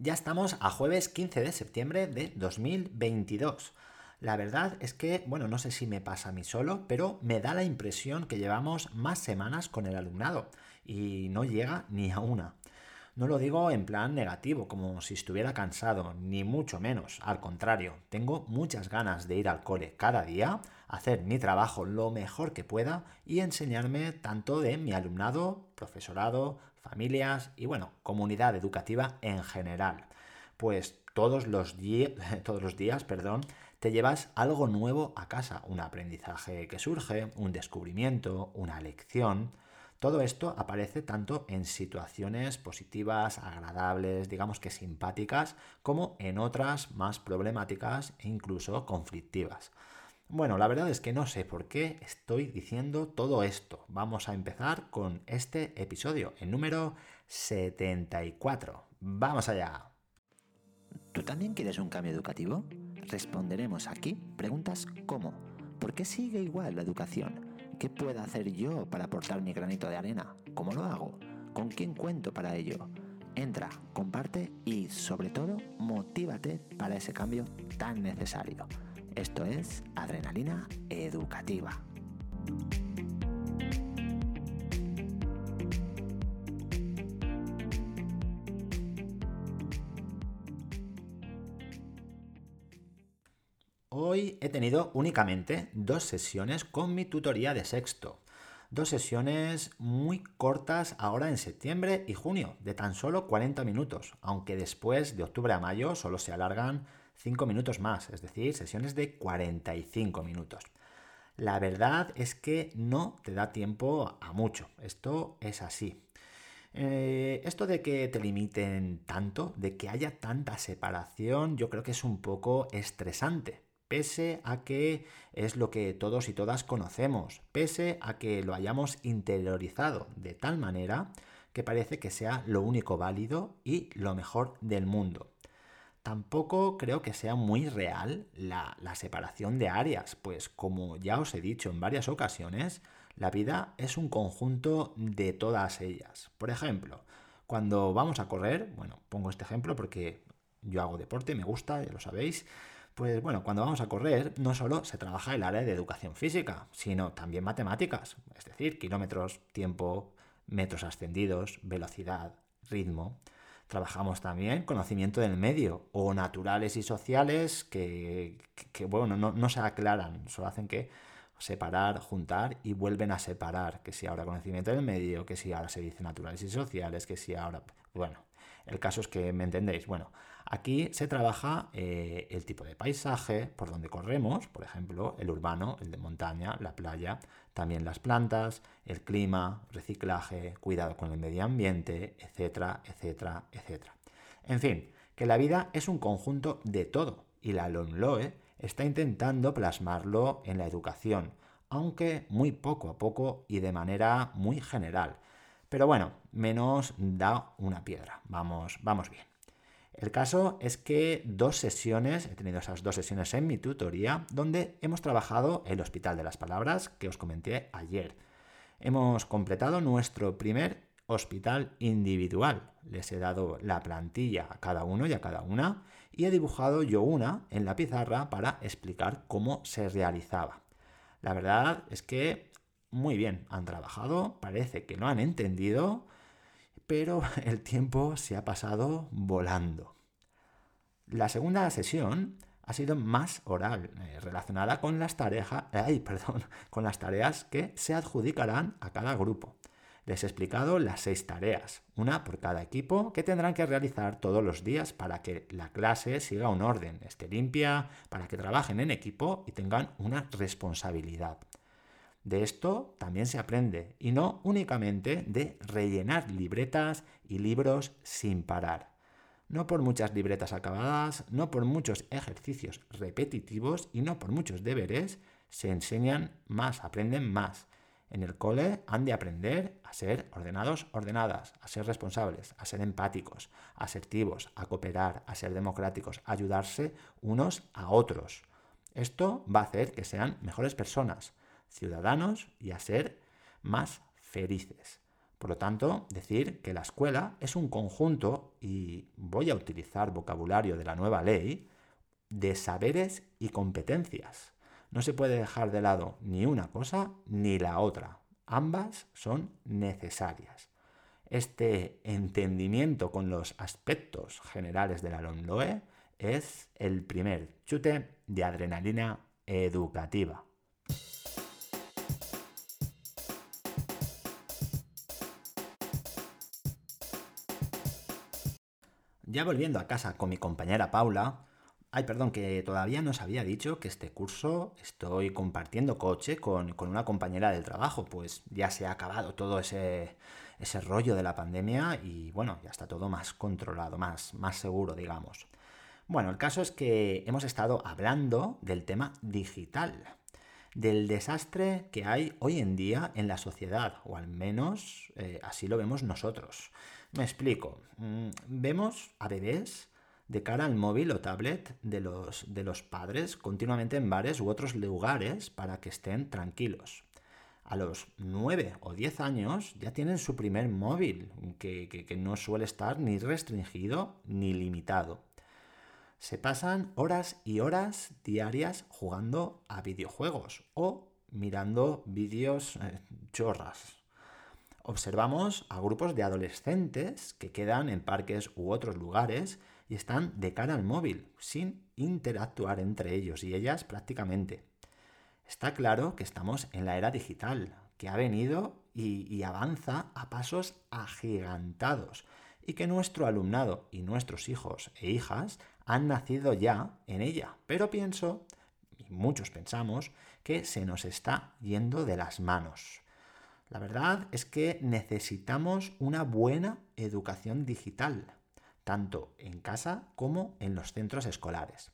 Ya estamos a jueves 15 de septiembre de 2022. La verdad es que, bueno, no sé si me pasa a mí solo, pero me da la impresión que llevamos más semanas con el alumnado y no llega ni a una. No lo digo en plan negativo, como si estuviera cansado, ni mucho menos. Al contrario, tengo muchas ganas de ir al cole cada día, hacer mi trabajo lo mejor que pueda y enseñarme tanto de mi alumnado, profesorado, familias y bueno, comunidad educativa en general. Pues todos los, todos los días, perdón, te llevas algo nuevo a casa, un aprendizaje que surge, un descubrimiento, una lección. Todo esto aparece tanto en situaciones positivas, agradables, digamos que simpáticas, como en otras más problemáticas e incluso conflictivas. Bueno, la verdad es que no sé por qué estoy diciendo todo esto. Vamos a empezar con este episodio, el número 74. Vamos allá. ¿Tú también quieres un cambio educativo? Responderemos aquí preguntas como ¿por qué sigue igual la educación? ¿Qué puedo hacer yo para aportar mi granito de arena? ¿Cómo lo hago? ¿Con quién cuento para ello? Entra, comparte y sobre todo motívate para ese cambio tan necesario. Esto es Adrenalina Educativa. Hoy he tenido únicamente dos sesiones con mi tutoría de sexto. Dos sesiones muy cortas ahora en septiembre y junio, de tan solo 40 minutos, aunque después de octubre a mayo solo se alargan 5 minutos más, es decir, sesiones de 45 minutos. La verdad es que no te da tiempo a mucho, esto es así. Eh, esto de que te limiten tanto, de que haya tanta separación, yo creo que es un poco estresante pese a que es lo que todos y todas conocemos, pese a que lo hayamos interiorizado de tal manera que parece que sea lo único válido y lo mejor del mundo. Tampoco creo que sea muy real la, la, separación de áreas, pues como ya os he dicho en varias ocasiones, la vida es un conjunto de todas ellas. Por ejemplo, cuando vamos a correr, bueno, pongo este ejemplo porque yo hago deporte, me gusta, ya lo sabéis, pues bueno, cuando vamos a correr, no solo se trabaja el área de educación física, sino también matemáticas, es decir, kilómetros, tiempo, metros ascendidos, velocidad, ritmo. Trabajamos también conocimiento del medio o naturales y sociales que, bueno, no, no, se aclaran, solo hacen que separar, juntar y vuelven a separar, que si ahora conocimiento del medio, que si ahora se dice naturales y sociales, que si ahora, bueno, el caso es que me entendéis. Bueno, Aquí se trabaja eh, el tipo de paisaje por donde corremos, por ejemplo, el urbano, el de montaña, la playa, también las plantas, el clima, reciclaje, cuidado con el medio ambiente, etcétera, etcétera, etcétera. En fin, que la vida es un conjunto de todo y la LONLOE está intentando plasmarlo en la educación, aunque muy poco a poco y de manera muy general. Pero bueno, menos da una piedra. Vamos, vamos bien. El caso es que dos sesiones, he tenido esas dos sesiones en mi tutoría, donde hemos trabajado el Hospital de las Palabras que os comenté ayer. Hemos completado nuestro primer hospital individual. Les he dado la plantilla a cada uno y a cada una y he dibujado yo una en la pizarra para explicar cómo se realizaba. La verdad es que muy bien han trabajado, parece que lo han entendido pero el tiempo se ha pasado volando. La segunda sesión ha sido más oral, eh, relacionada con las, tareas, perdón, con las tareas que se adjudicarán a cada grupo. Les he explicado las seis tareas, una por cada equipo, que tendrán que realizar todos los días para que la clase siga un orden, esté limpia, para que trabajen en equipo y tengan una responsabilidad. De esto también se aprende, y no únicamente de rellenar libretas y libros sin parar. No por muchas libretas acabadas, no por muchos ejercicios repetitivos y no por muchos deberes se enseñan más, aprenden más. En el cole han de aprender a ser ordenados, ordenadas, a ser responsables, a ser empáticos, asertivos, a cooperar, a ser democráticos, a ayudarse unos a otros. Esto va a hacer que sean mejores personas, ciudadanos y a ser más felices. Por lo tanto, decir que la escuela es un conjunto, y voy a utilizar vocabulario de la nueva ley, de saberes y competencias. No se puede dejar de lado ni una cosa ni la otra. Ambas son necesarias. Este entendimiento con los aspectos generales de la LOMLOE es el primer chute de adrenalina educativa. Ya volviendo a casa con mi compañera Paula, ay perdón, que todavía nos había dicho que este curso estoy compartiendo coche con, una compañera del trabajo, pues ya se ha acabado todo ese, ese rollo de la pandemia y bueno, ya está todo más controlado, más, más seguro, digamos. Bueno, el caso es que hemos estado hablando del tema digital, del desastre que hay hoy en día en la sociedad, o al menos eh, así lo vemos nosotros. Me explico. Mm, vemos a bebés de cara al móvil o tablet de los, de los padres continuamente en bares u otros lugares para que estén tranquilos. A los 9 o 10 años ya tienen su primer móvil, que, que no suele estar ni restringido ni limitado. Se pasan horas y horas diarias jugando a videojuegos o mirando vídeos eh, chorras, observamos a grupos de adolescentes que quedan en parques u otros lugares y están de cara al móvil, sin interactuar entre ellos y ellas prácticamente. Está claro que estamos en la era digital, que ha venido y, y avanza a pasos agigantados, y que nuestro alumnado y nuestros hijos e hijas han nacido ya en ella. Pero pienso, y muchos pensamos, que se nos está yendo de las manos. La verdad es que necesitamos una buena educación digital, tanto en casa como en los centros escolares.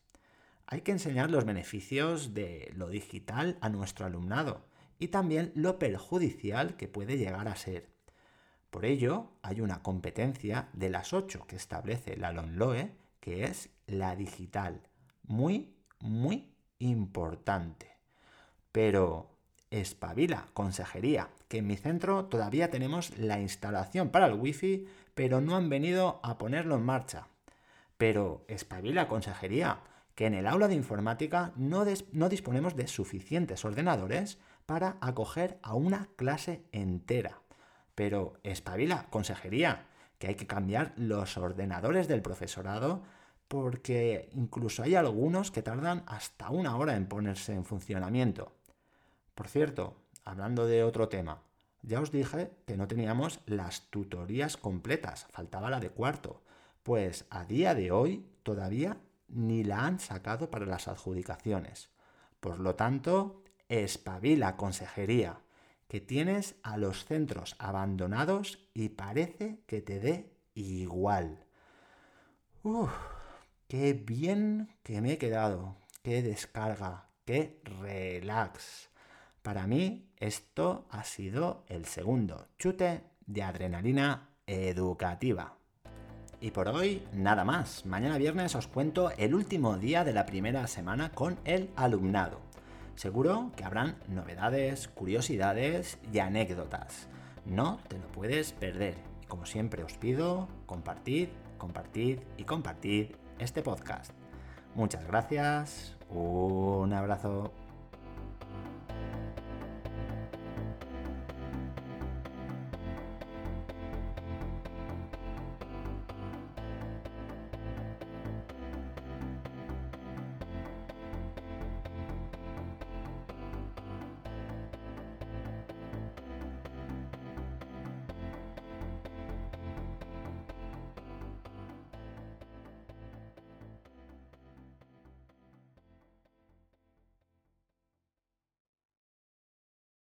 Hay que enseñar los beneficios de lo digital a nuestro alumnado y también lo perjudicial que puede llegar a ser. Por ello, hay una competencia de las ocho que establece la LONLOE, que es la digital. Muy, muy importante. Pero, espabila, consejería, que en mi centro todavía tenemos la instalación para el wifi, pero no han venido a ponerlo en marcha. Pero espabila, consejería, que en el aula de informática no disponemos de suficientes ordenadores para acoger a una clase entera. Pero espabila, consejería, que hay que cambiar los ordenadores del profesorado porque incluso hay algunos que tardan hasta una hora en ponerse en funcionamiento. Por cierto, hablando de otro tema, ya os dije que no teníamos las tutorías completas, faltaba la de cuarto. Pues a día de hoy todavía ni la han sacado para las adjudicaciones. Por lo tanto, espabila consejería, que tienes a los centros abandonados y parece que te dé igual. Uf, qué bien que me he quedado, qué descarga, qué relax. Para mí esto ha sido el segundo chute de adrenalina educativa. Y por hoy nada más. Mañana viernes os cuento el último día de la primera semana con el alumnado. Seguro que habrán novedades, curiosidades y anécdotas. No te lo puedes perder. Y como siempre os pido, compartid, compartid y compartid este podcast. Muchas gracias. Un abrazo.